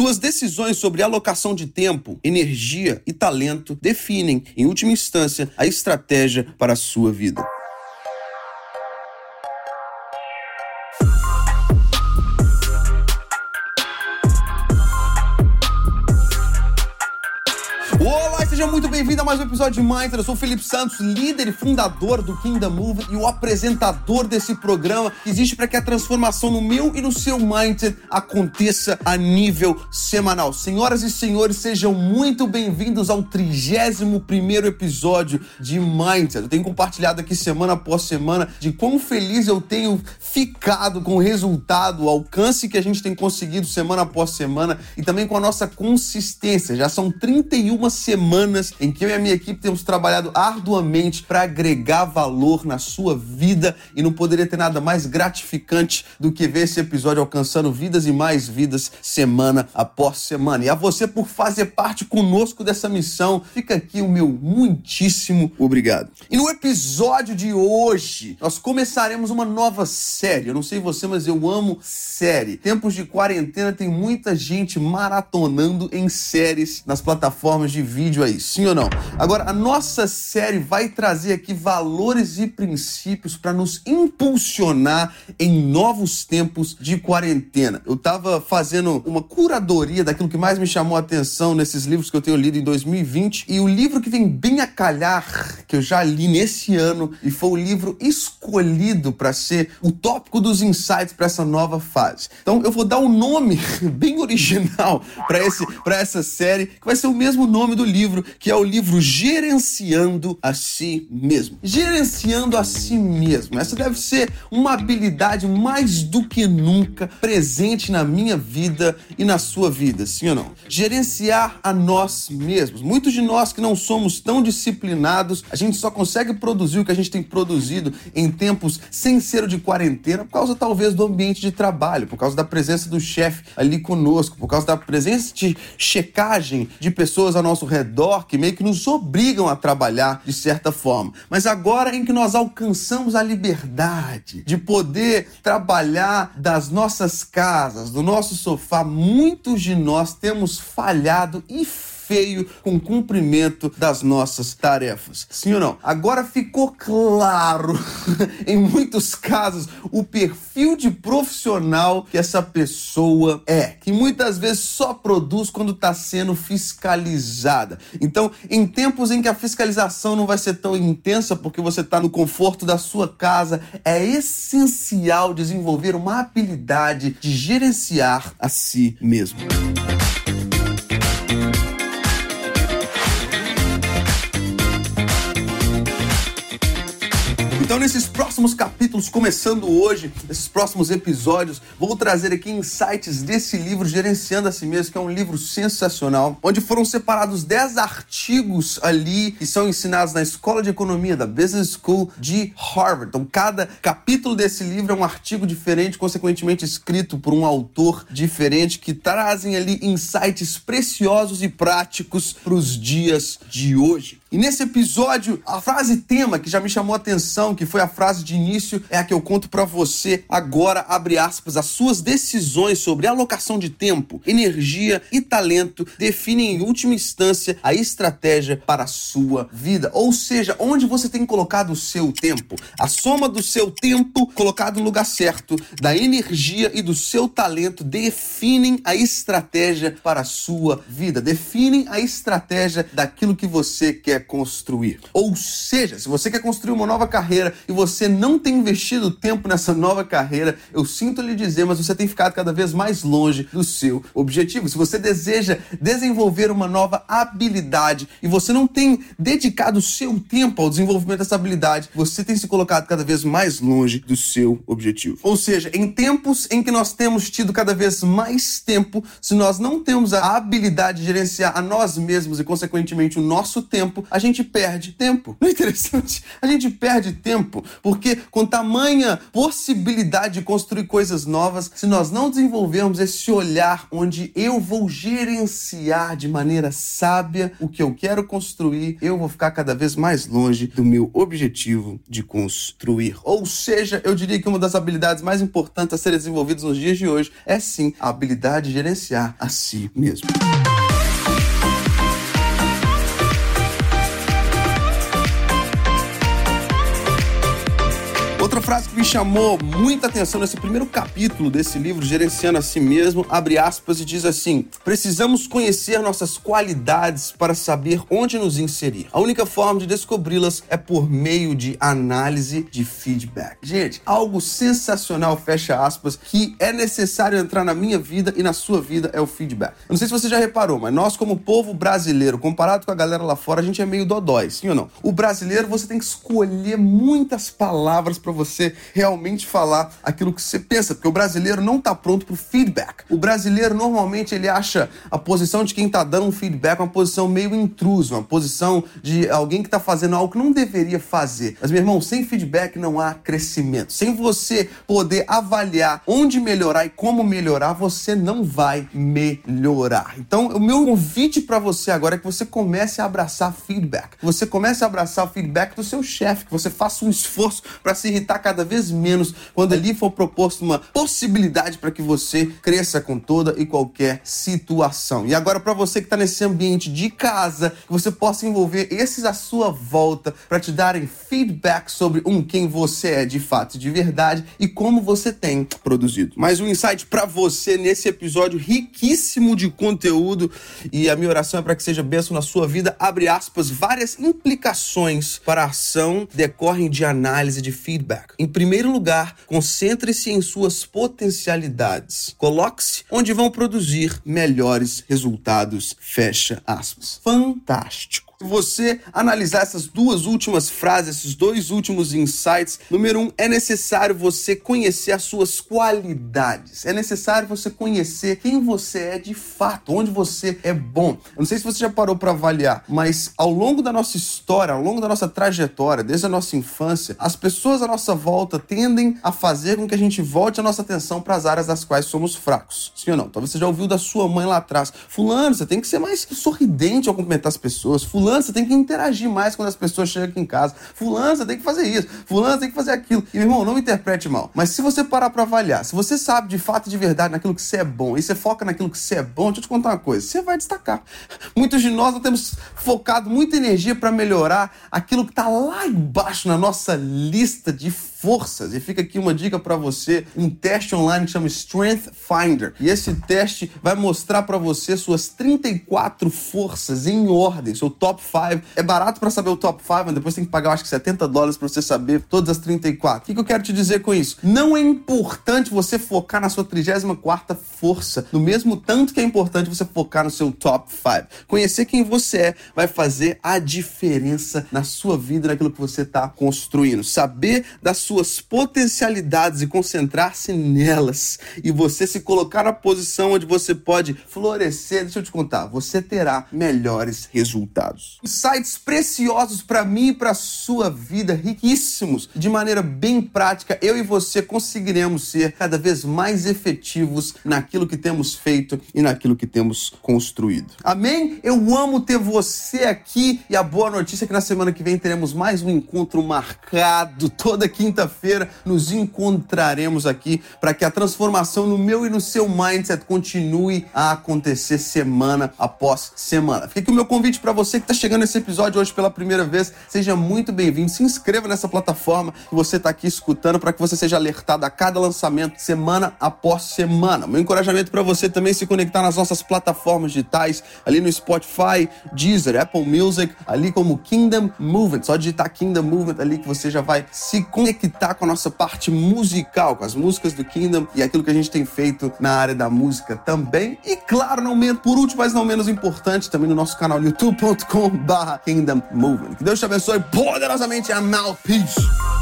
Suas decisões sobre alocação de tempo, energia e talento definem, em última instância, a estratégia para a sua vida. Seja muito bem-vindo a mais um episódio de Mindset. Eu sou o Felipe Santos, líder e fundador do Kingdom Move e o apresentador desse programa que existe para que a transformação no meu e no seu mindset aconteça a nível semanal. Senhoras e senhores, sejam muito bem-vindos ao 31 primeiro episódio de Mindset. Eu tenho compartilhado aqui semana após semana de quão feliz eu tenho ficado com o resultado, o alcance que a gente tem conseguido semana após semana e também com a nossa consistência. Já são 31 semanas semanas em que eu e a minha equipe temos trabalhado arduamente para agregar valor na sua vida e não poderia ter nada mais gratificante do que ver esse episódio alcançando vidas e mais vidas semana após semana. E a você por fazer parte conosco dessa missão, fica aqui o meu muitíssimo obrigado. E no episódio de hoje, nós começaremos uma nova série. Eu não sei você, mas eu amo série. Tempos de quarentena tem muita gente maratonando em séries nas plataformas de vídeo aí sim ou não? Agora, a nossa série vai trazer aqui valores e princípios para nos impulsionar em novos tempos de quarentena. Eu estava fazendo uma curadoria daquilo que mais me chamou a atenção nesses livros que eu tenho lido em 2020 e o livro que vem bem a calhar, que eu já li nesse ano e foi o livro escolhido para ser o tópico dos insights para essa nova fase. Então, eu vou dar um nome bem original para esse para essa série, que vai ser o mesmo nome do livro, que é o livro Gerenciando a Si Mesmo. Gerenciando a Si Mesmo. Essa deve ser uma habilidade mais do que nunca presente na minha vida e na sua vida, sim ou não? Gerenciar a nós mesmos. Muitos de nós que não somos tão disciplinados, a gente só consegue produzir o que a gente tem produzido em tempos sem ser de quarentena, por causa talvez do ambiente de trabalho, por causa da presença do chefe ali conosco, por causa da presença de checagem de pessoas ao nosso redor que meio que nos obrigam a trabalhar de certa forma. Mas agora em que nós alcançamos a liberdade de poder trabalhar das nossas casas, do nosso sofá, muitos de nós temos falhado e feio com o cumprimento das nossas tarefas. Sim ou não? Agora ficou claro, em muitos casos, o perfil de profissional que essa pessoa é, que muitas vezes só produz quando está sendo fiscalizada. Então, em tempos em que a fiscalização não vai ser tão intensa porque você está no conforto da sua casa, é essencial desenvolver uma habilidade de gerenciar a si mesmo. Então, nesses próximos capítulos, começando hoje, nesses próximos episódios, vou trazer aqui insights desse livro, Gerenciando a Si Mesmo, que é um livro sensacional, onde foram separados 10 artigos ali que são ensinados na Escola de Economia da Business School de Harvard. Então, cada capítulo desse livro é um artigo diferente, consequentemente escrito por um autor diferente, que trazem ali insights preciosos e práticos para os dias de hoje. E nesse episódio, a frase tema que já me chamou a atenção, que foi a frase de início, é a que eu conto para você agora, abre aspas, as suas decisões sobre alocação de tempo, energia e talento definem em última instância a estratégia para a sua vida. Ou seja, onde você tem colocado o seu tempo. A soma do seu tempo colocado no lugar certo, da energia e do seu talento definem a estratégia para a sua vida, definem a estratégia daquilo que você quer construir. Ou seja, se você quer construir uma nova carreira e você não tem investido tempo nessa nova carreira, eu sinto lhe dizer, mas você tem ficado cada vez mais longe do seu objetivo. Se você deseja desenvolver uma nova habilidade e você não tem dedicado seu tempo ao desenvolvimento dessa habilidade, você tem se colocado cada vez mais longe do seu objetivo. Ou seja, em tempos em que nós temos tido cada vez mais tempo, se nós não temos a habilidade de gerenciar a nós mesmos e, consequentemente, o nosso tempo, a gente perde tempo. Não é interessante? A gente perde tempo tempo. Porque com tamanha possibilidade de construir coisas novas, se nós não desenvolvermos esse olhar onde eu vou gerenciar de maneira sábia o que eu quero construir, eu vou ficar cada vez mais longe do meu objetivo de construir. Ou seja, eu diria que uma das habilidades mais importantes a serem desenvolvidas nos dias de hoje é sim a habilidade de gerenciar a si mesmo. Frase que me chamou muita atenção nesse primeiro capítulo desse livro, Gerenciando a Si Mesmo, abre aspas e diz assim: Precisamos conhecer nossas qualidades para saber onde nos inserir. A única forma de descobri-las é por meio de análise de feedback. Gente, algo sensacional, fecha aspas, que é necessário entrar na minha vida e na sua vida é o feedback. Eu não sei se você já reparou, mas nós, como povo brasileiro, comparado com a galera lá fora, a gente é meio dodói, sim ou não? O brasileiro, você tem que escolher muitas palavras para você realmente falar aquilo que você pensa, porque o brasileiro não está pronto para o feedback. O brasileiro normalmente ele acha a posição de quem está dando um feedback uma posição meio intrusa, uma posição de alguém que está fazendo algo que não deveria fazer. Mas meu irmão, sem feedback não há crescimento. Sem você poder avaliar onde melhorar e como melhorar, você não vai melhorar. Então, o meu convite para você agora é que você comece a abraçar feedback. Você comece a abraçar feedback do seu chefe, que você faça um esforço para se irritar cada vez menos quando ali for proposto uma possibilidade para que você cresça com toda e qualquer situação. E agora, para você que está nesse ambiente de casa, que você possa envolver esses à sua volta para te darem feedback sobre um quem você é de fato, de verdade e como você tem produzido. Mais um insight para você nesse episódio riquíssimo de conteúdo e a minha oração é para que seja bênção na sua vida. Abre aspas, várias implicações para a ação decorrem de análise de feedback. Em primeiro lugar, concentre-se em suas potencialidades. Coloque-se onde vão produzir melhores resultados. Fecha aspas. Fantástico. Você analisar essas duas últimas frases, esses dois últimos insights, número um, é necessário você conhecer as suas qualidades. É necessário você conhecer quem você é de fato, onde você é bom. Eu não sei se você já parou para avaliar, mas ao longo da nossa história, ao longo da nossa trajetória, desde a nossa infância, as pessoas à nossa volta tendem a fazer com que a gente volte a nossa atenção para as áreas das quais somos fracos. Sim ou não? Talvez você já ouviu da sua mãe lá atrás. Fulano, você tem que ser mais sorridente ao cumprimentar as pessoas. Fulano, Fulano, você tem que interagir mais quando as pessoas chegam aqui em casa. Fulano, você tem que fazer isso. Fulano, você tem que fazer aquilo. E, meu irmão, não me interprete mal. Mas se você parar pra avaliar, se você sabe de fato e de verdade naquilo que você é bom e você foca naquilo que você é bom, deixa eu te contar uma coisa. Você vai destacar. Muitos de nós não temos focado muita energia para melhorar aquilo que tá lá embaixo na nossa lista de forças. E fica aqui uma dica para você, um teste online que chama Strength Finder. E esse teste vai mostrar para você suas 34 forças em ordem, seu top 5. É barato para saber o top 5, mas depois tem que pagar acho que 70 dólares para você saber todas as 34. O que, eu quero te dizer com isso? Não é importante você focar na sua 34 força, no mesmo tanto que é importante você focar no seu top 5. Conhecer quem você é vai fazer a diferença na sua vida, naquilo que você está construindo. Saber da sua suas potencialidades e concentrar-se nelas e você se colocar na posição onde você pode florescer, deixa eu te contar, você terá melhores resultados. Insights preciosos para mim e para sua vida, riquíssimos. De maneira bem prática, eu e você conseguiremos ser cada vez mais efetivos naquilo que temos feito e naquilo que temos construído. Amém? Eu amo ter você aqui e a boa notícia é que na semana que vem teremos mais um encontro marcado toda quinta quinta-feira nos encontraremos aqui para que a transformação no meu e no seu mindset continue a acontecer semana após semana. Fica aqui o meu convite para você que está chegando nesse episódio hoje pela primeira vez. Seja muito bem-vindo. Se inscreva nessa plataforma que você está aqui escutando para que você seja alertado a cada lançamento semana após semana. Meu encorajamento para você também se conectar nas nossas plataformas digitais, ali no Spotify, Deezer, Apple Music, ali como Kingdom Movement. Só digitar Kingdom Movement ali que você já vai se conectar conectar com a nossa parte musical, com as músicas do Kingdom e aquilo que a gente tem feito na área da música também. E claro, não menos, por último, mas não menos importante, também no nosso canal youtube.com/kingdom movement. Que Deus te abençoe poderosamente. I'm out. Peace.